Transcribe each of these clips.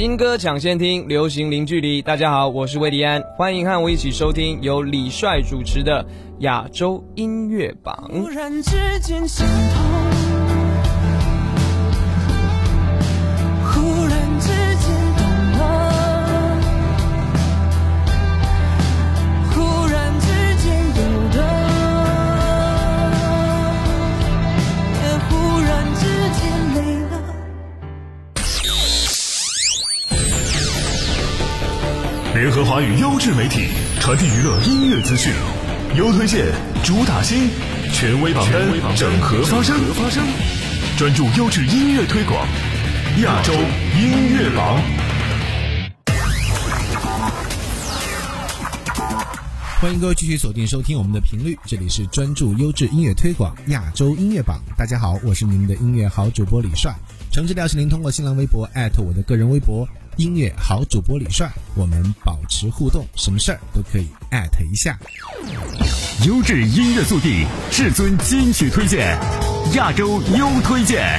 新歌抢先听，流行零距离。大家好，我是魏迪安，欢迎和我一起收听由李帅主持的亚洲音乐榜。突然之间合华语优质媒体，传递娱乐音乐资讯，优推荐，主打新，权威榜单，整合发声，专注优质音乐推广，亚洲音乐榜。欢迎各位继续锁定收听我们的频率，这里是专注优质音乐推广亚洲音乐榜。大家好，我是你们的音乐好主播李帅。诚挚邀请您通过新浪微博艾特我的个人微博。音乐好主播李帅，我们保持互动，什么事儿都可以艾特一下。优质音乐速递，至尊金曲推荐，亚洲优推荐。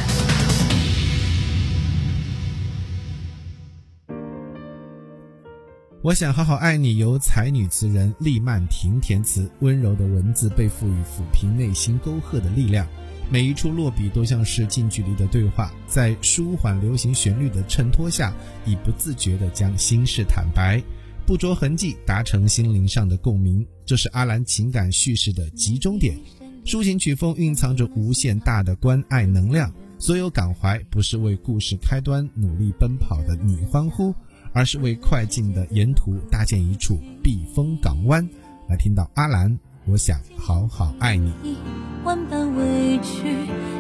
我想好好爱你，由才女词人厉曼婷填词，温柔的文字被赋予抚平内心沟壑的力量。每一处落笔都像是近距离的对话，在舒缓流行旋律的衬托下，已不自觉地将心事坦白，不着痕迹达成心灵上的共鸣。这是阿兰情感叙事的集中点，抒情曲风蕴藏着无限大的关爱能量。所有感怀不是为故事开端努力奔跑的你欢呼，而是为快进的沿途搭建一处避风港湾。来听到阿兰。我想好好爱你。万般委屈，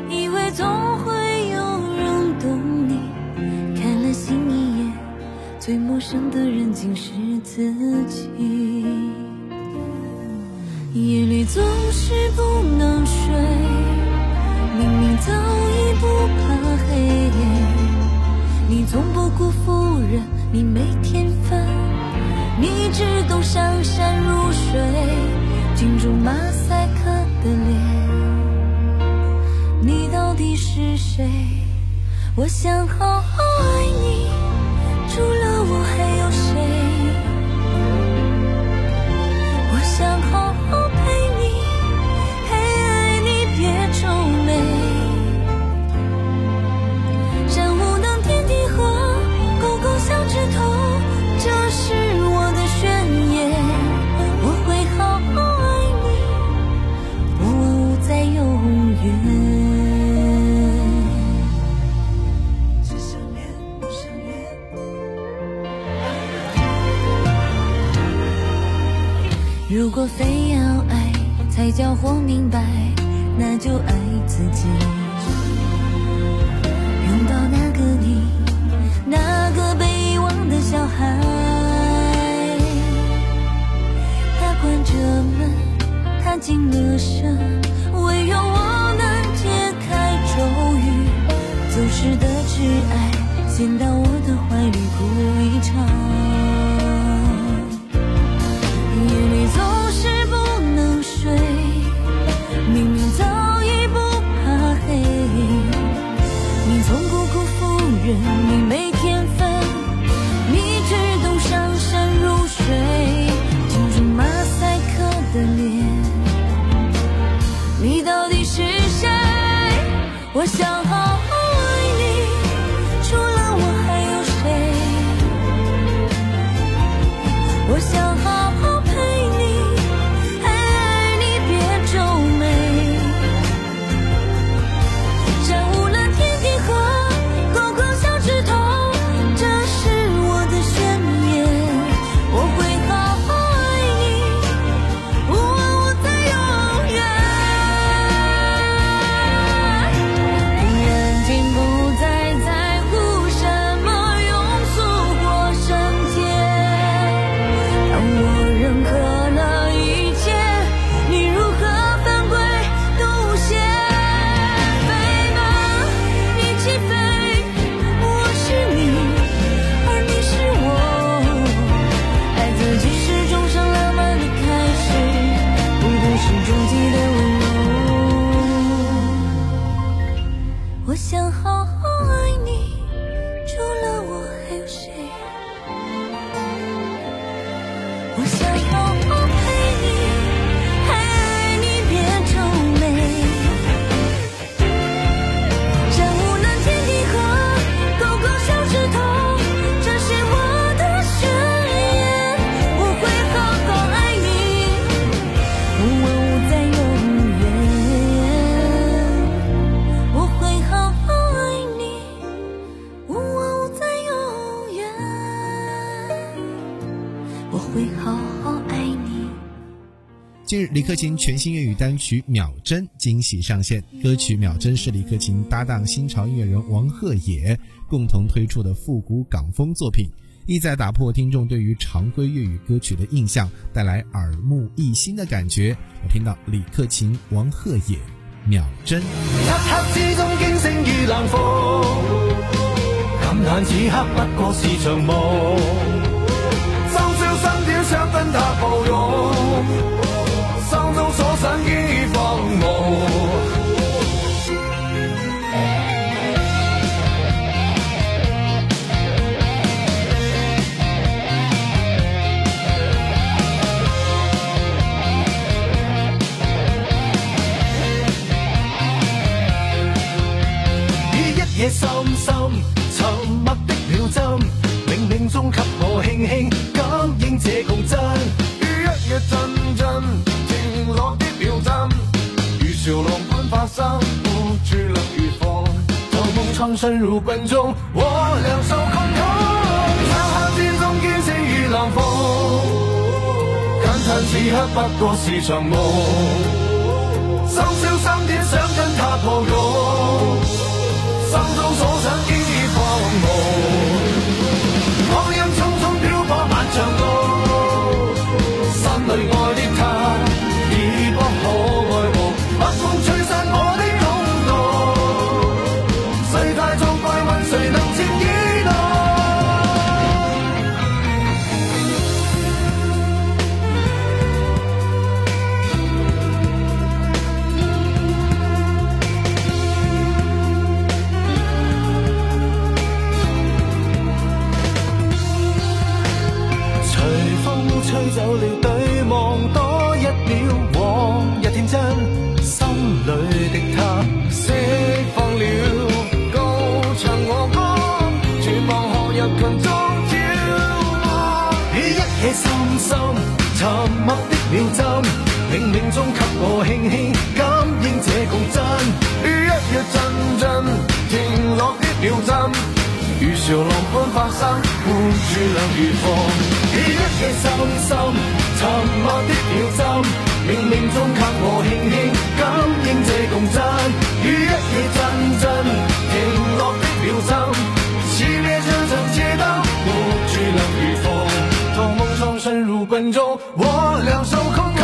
以为总会有人懂你。看了心一眼，最陌生的人竟是自己。夜里总是不能睡，明明早已不怕黑。你从不辜负人，你没天分，你只懂上山入水。住马赛克的脸，你到底是谁？我想好好爱你，如果非要爱才叫活明白，那就爱自己。拥抱那个你，那个被遗忘的小孩。他关着门，他进了声，唯有我能解开咒语。走失的挚爱，先到我的怀里哭一场。我想近日，李克勤全新粤语单曲《秒针》惊喜上线。歌曲《秒针》是李克勤搭档新潮音乐人王鹤野共同推出的复古港风作品，意在打破听众对于常规粤语歌曲的印象，带来耳目一新的感觉。我听到李克勤、王鹤野《秒针》。漆黑之中惊醒于冷风，感叹此刻不过是场梦。深宵三点想跟他抱拥，心中透夢蒼生如奔中，我两手空空。漆黑之中驚醒於冷风，感叹此刻不过是场梦。深宵三点想跟他抱拥。心中所想一夜深深沉默的秒針，冥冥中給我輕輕感應這共振。雨一夜陣陣停落的秒針。如潮浪般發生，護住兩如放。於一夜深深沉默的秒針，冥冥中給我輕輕感應這共振。雨一夜陣陣停落的秒針，透夢蒼生如奔中，我两手空空。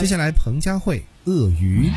接下来，彭佳慧《鳄鱼》。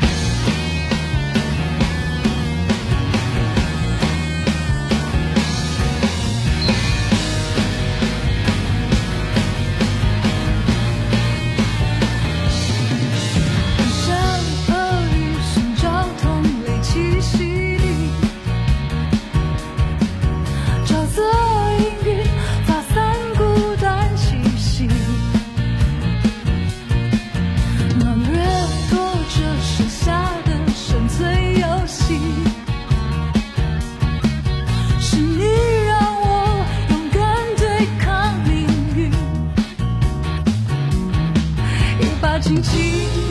轻轻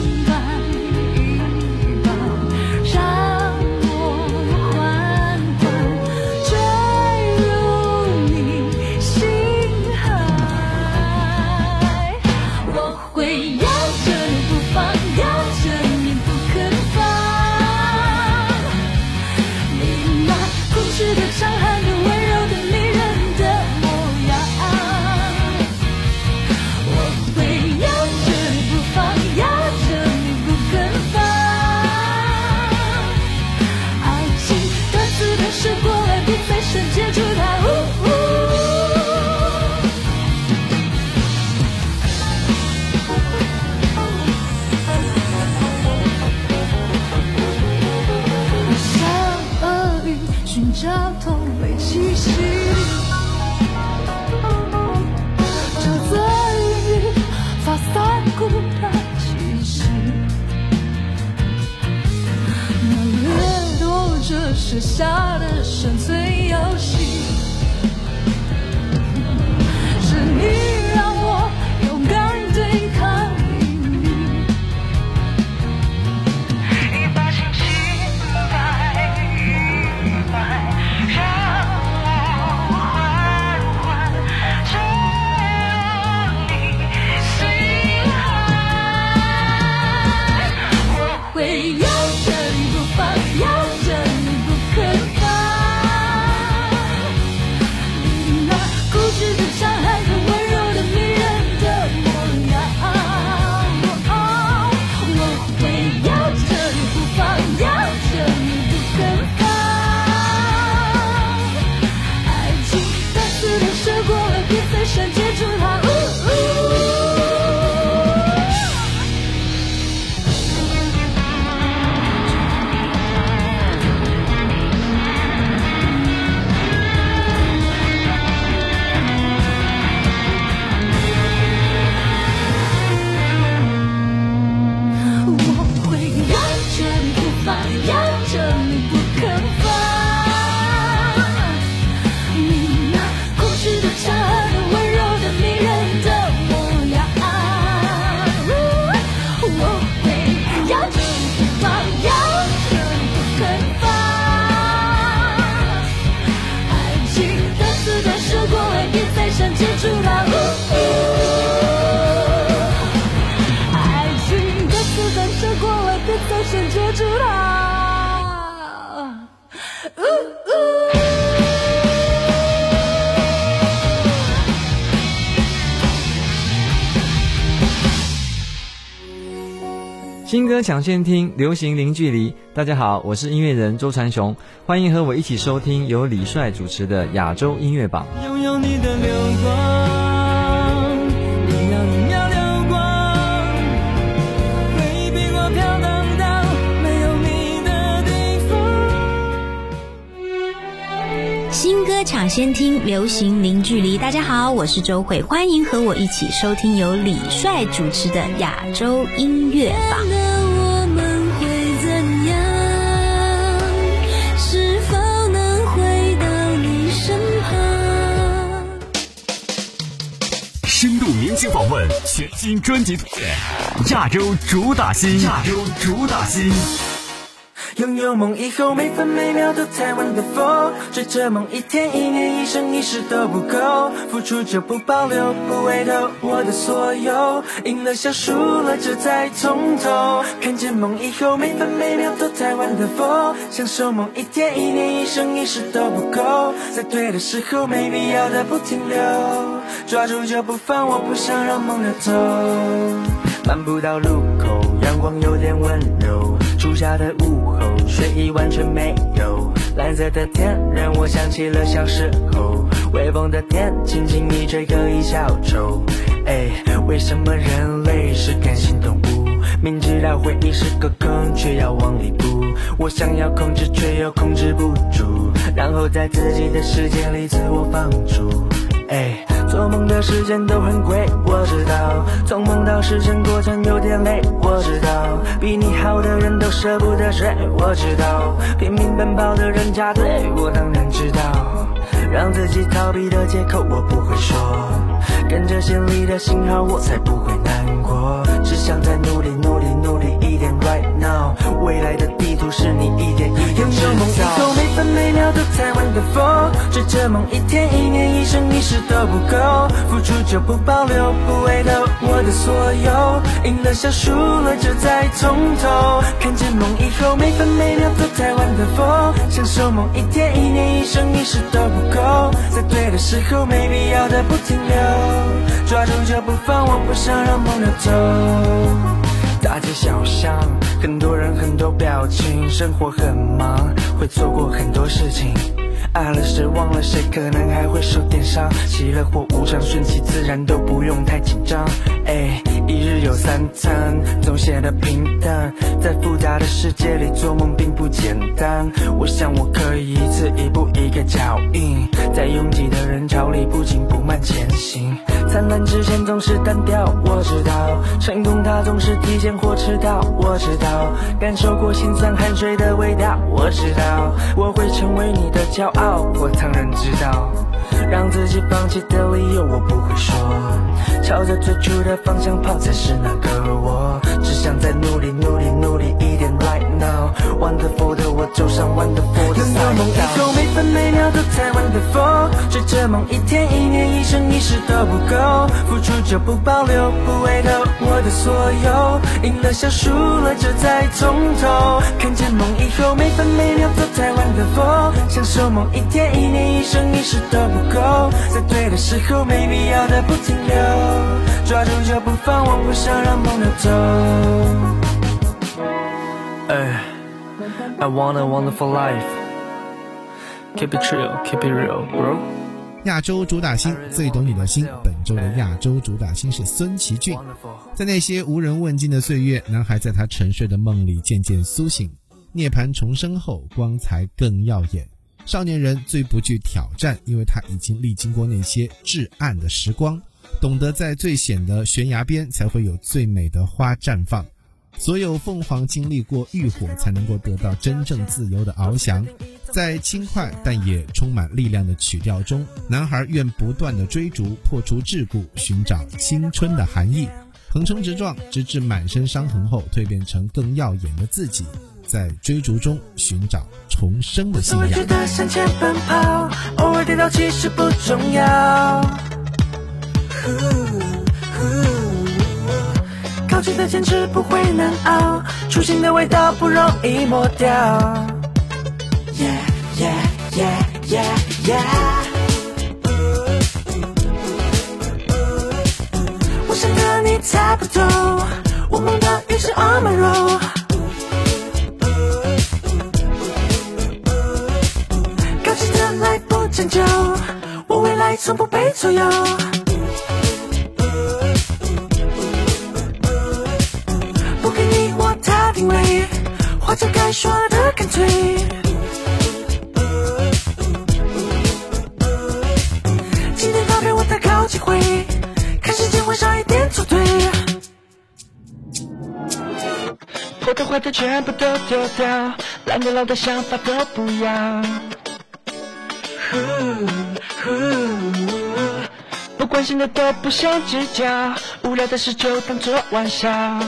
着剩下的新歌抢先听，流行零距离。大家好，我是音乐人周传雄，欢迎和我一起收听由李帅主持的亚洲音乐榜。先听，流行零距离。大家好，我是周慧，欢迎和我一起收听由李帅主持的亚洲音乐榜。我们会怎样？是否能回到你身旁？深度明星访问，全新专辑推荐，亚洲主打新，亚洲主打新。拥有梦以后，每分每秒都太 wonderful，追着梦一天一年一生一世都不够，付出就不保留，不回头，我的所有，赢了笑，输了就再从头。看见梦以后，每分每秒都太 wonderful，享受梦一天一年一生一世都不够，在对的时候，没必要的不停留，抓住就不放，我不想让梦流走。漫步到路口，阳光有点温柔，初夏的午后，睡意完全没有。蓝色的天让我想起了小时候，微风的天轻轻一吹可以消愁。哎，为什么人类是感性动物？明知道回忆是个坑，却要往里扑。我想要控制，却又控制不住，然后在自己的世界里自我放逐。哎，时间都很贵，我知道。从梦到实现过程有点累，我知道。比你好的人都舍不得睡，我知道。拼命奔跑的人扎堆，我当然知道。让自己逃避的借口我不会说，跟着心里的信号我才不会难过。只想再努力努力努力未来的地图是你一点一点制造。拥有梦以后，每分每秒都在 wonderful，追着梦一天一年一生一世都不够，付出就不保留，不回头，我的所有，赢了笑，输了就再从头。看见梦以后，每分每秒都在 wonderful，享受梦一天一年一生一世都不够，在对的时候，没必要的不停留，抓住就不放，我不想让梦溜走。大街小巷，很多人很多表情，生活很忙，会错过很多事情。爱了谁，忘了谁，可能还会受点伤。喜乐或无常，顺其自然，都不用太紧张。哎，一日有三餐，总显得平淡。在复杂的世界里做梦并不简单。我想我可以一次一步一个脚印，在拥挤的人潮里不紧不慢前行。灿烂之前总是单调，我知道。成功它总是提前或迟到，我知道。感受过辛酸汗水的味道，我知道。我会成为你的骄傲，我当然知道。让自己放弃的理由我不会说，朝着最初的方向跑才是那个梦一天一年一生一世都不够，付出就不保留，不回头，我的所有，赢了笑，输了就再从头。看见梦以后，每分每秒都在 wonderful，享受梦一天一年一生一世都不够，在对的时候，没必要的不停留，抓住就不放，我不想让梦流走。哎，I want a wonderful life. Keep it real, keep it real, bro. 亚洲主打星最懂你的心，本周的亚洲主打星是孙奇骏。在那些无人问津的岁月，男孩在他沉睡的梦里渐渐苏醒，涅槃重生后，光彩更耀眼。少年人最不惧挑战，因为他已经历经过那些至暗的时光，懂得在最险的悬崖边才会有最美的花绽放。所有凤凰经历过浴火，才能够得到真正自由的翱翔。在轻快但也充满力量的曲调中，男孩愿不断的追逐，破除桎梏，寻找青春的含义，横冲直撞，直至满身伤痕后蜕变成更耀眼的自己，在追逐中寻找重生的信仰。向前奔跑，偶尔跌倒其实不重要。高级的坚持不会难熬，初心的味道不容易抹掉。Yeah yeah yeah yeah yeah。我想和你猜不透，我们的预设 on my road。高级的来不讲究，我未来从不被左右。定位，话就该说的干脆。今天发表我的高机会，看时间会少一点错对。破的坏的全部都丢掉，烂的老的想法都不要。呼呼不关心的都不想计较，无聊的事就当作玩笑。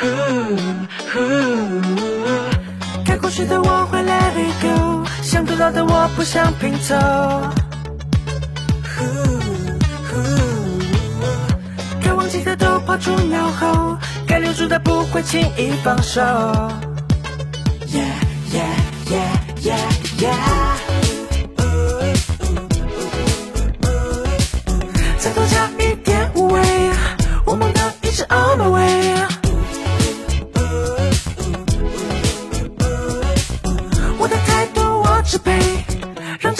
呼呼该过去的我会 let it go，想得到的我不想拼凑。呼呼该忘记的都抛诸脑后，该留住的不会轻易放手。Yeah yeah yeah yeah yeah。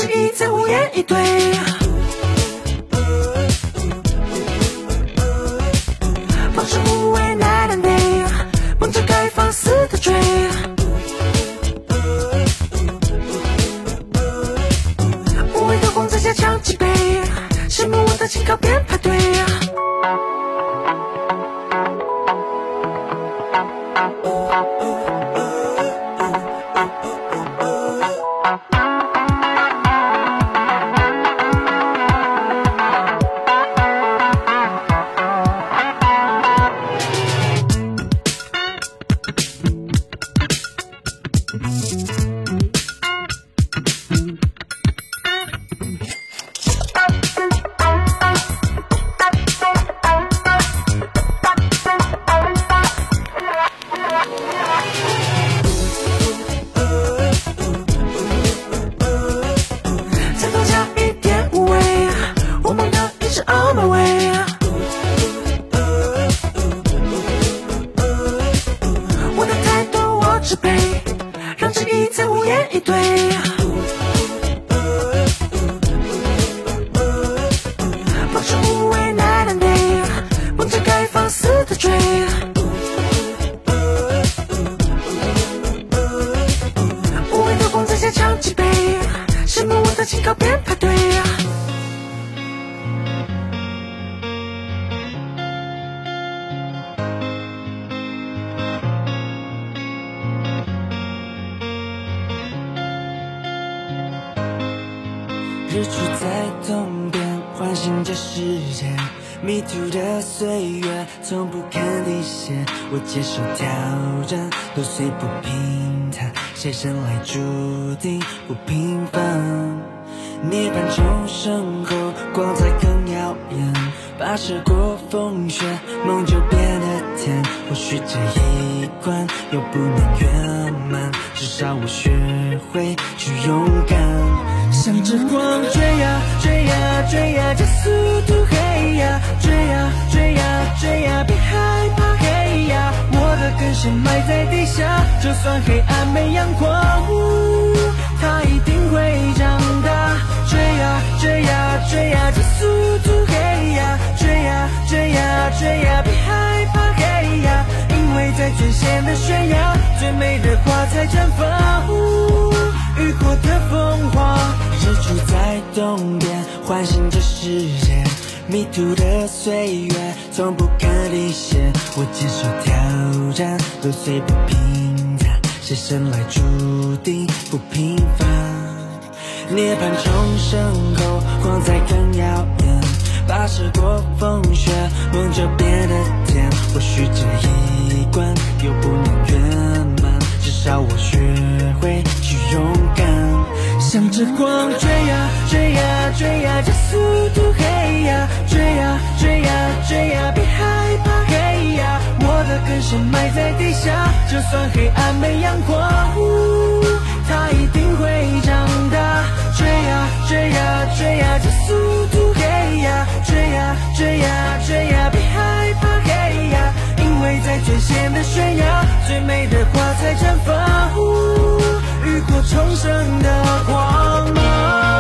让质疑再无言以对。在东边，唤醒这世界。迷途的岁月，从不看底线。我接受挑战，都随不平坦。谁生来注定不平凡？涅槃重生后，光彩更耀眼。跋涉过风雪，梦就变得甜。或许这一关又不能圆满，至少我学会去勇敢。向着光追呀追呀追呀，这速度嘿呀，追呀追呀追呀，别害怕嘿呀，我的根深埋在地下，就算黑暗没阳光，呜它一定会长大。追呀追呀追呀，这速度嘿呀，追呀追呀追呀，别害怕嘿呀，因为在最险的悬崖，最美的花才绽放。呜浴火的凤凰，日出在东边，唤醒这世界。迷途的岁月，从不肯离线。我接受挑战，都虽不平坦。谁生来注定不平凡？涅槃重生后，光彩更耀眼。跋涉过风雪，梦就变得甜。加速度嘿呀，追呀追呀追呀，别害怕嘿呀，我的根深埋在地下，就算黑暗没阳光，呜它一定会长大。追呀追呀追呀，加速度嘿呀，追呀追呀追呀，别害怕嘿呀，因为在最险的悬崖，最美的花才绽放。呜浴火重生的光芒。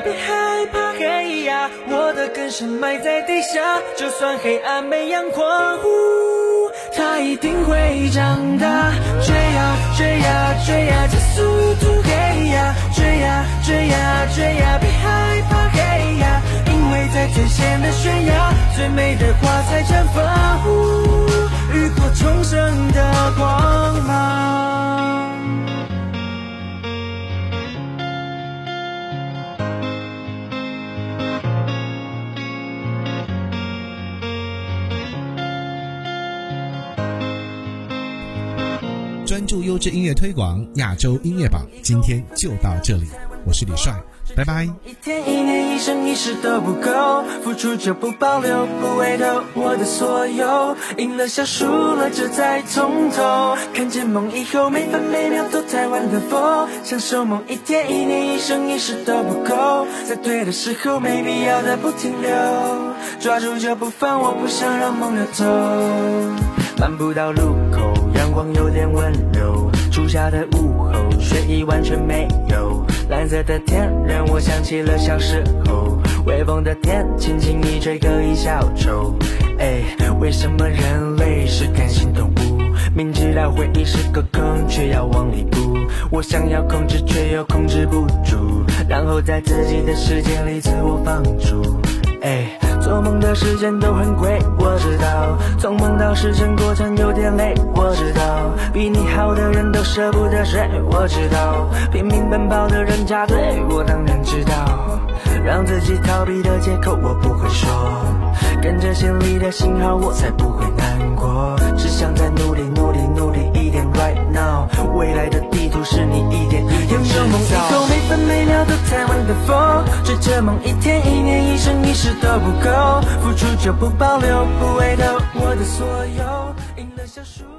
别害怕嘿呀，我的根深埋在地下，就算黑暗没阳光，呜，它一定会长大。追呀追呀追呀，加速度嘿呀，追呀追呀追呀，别害怕嘿呀，因为在最险的悬崖，最美的花才绽放。呜浴火重生的光芒。专注优质音乐推广，亚洲音乐榜，今天就到这里，我是李帅，拜拜。一天一年一生一世都不够，付出就不保留，不回头，我的所有，赢了笑输了就再从头，看见梦以后每分每秒都在玩的疯，享受梦一天一年一生一世都不够，在对的时候没必要的不停留，抓住就不放，我不想让梦流走。漫步到路口，阳光有点温柔。初夏的午后，睡意完全没有。蓝色的天让我想起了小时候，微风的天轻轻一吹可以消愁。哎，为什么人类是感性动物？明知道回忆是个坑，却要往里扑。我想要控制，却又控制不住，然后在自己的世界里自我放逐。哎，做梦的时间都很贵，我知道。从梦到实现过程有点累，我知道。比你好的人都舍不得睡，我知道。拼命奔跑的人扎堆，我当然知道。让自己逃避的借口我不会说，跟着心里的信号我才不会难过。只想再努力努力未来的地图是你一点一点制拥有梦一口。每分每秒都在玩的风，追着梦一天一年一生一世都不够，付出就不保留，不回头，我的所有。赢了小输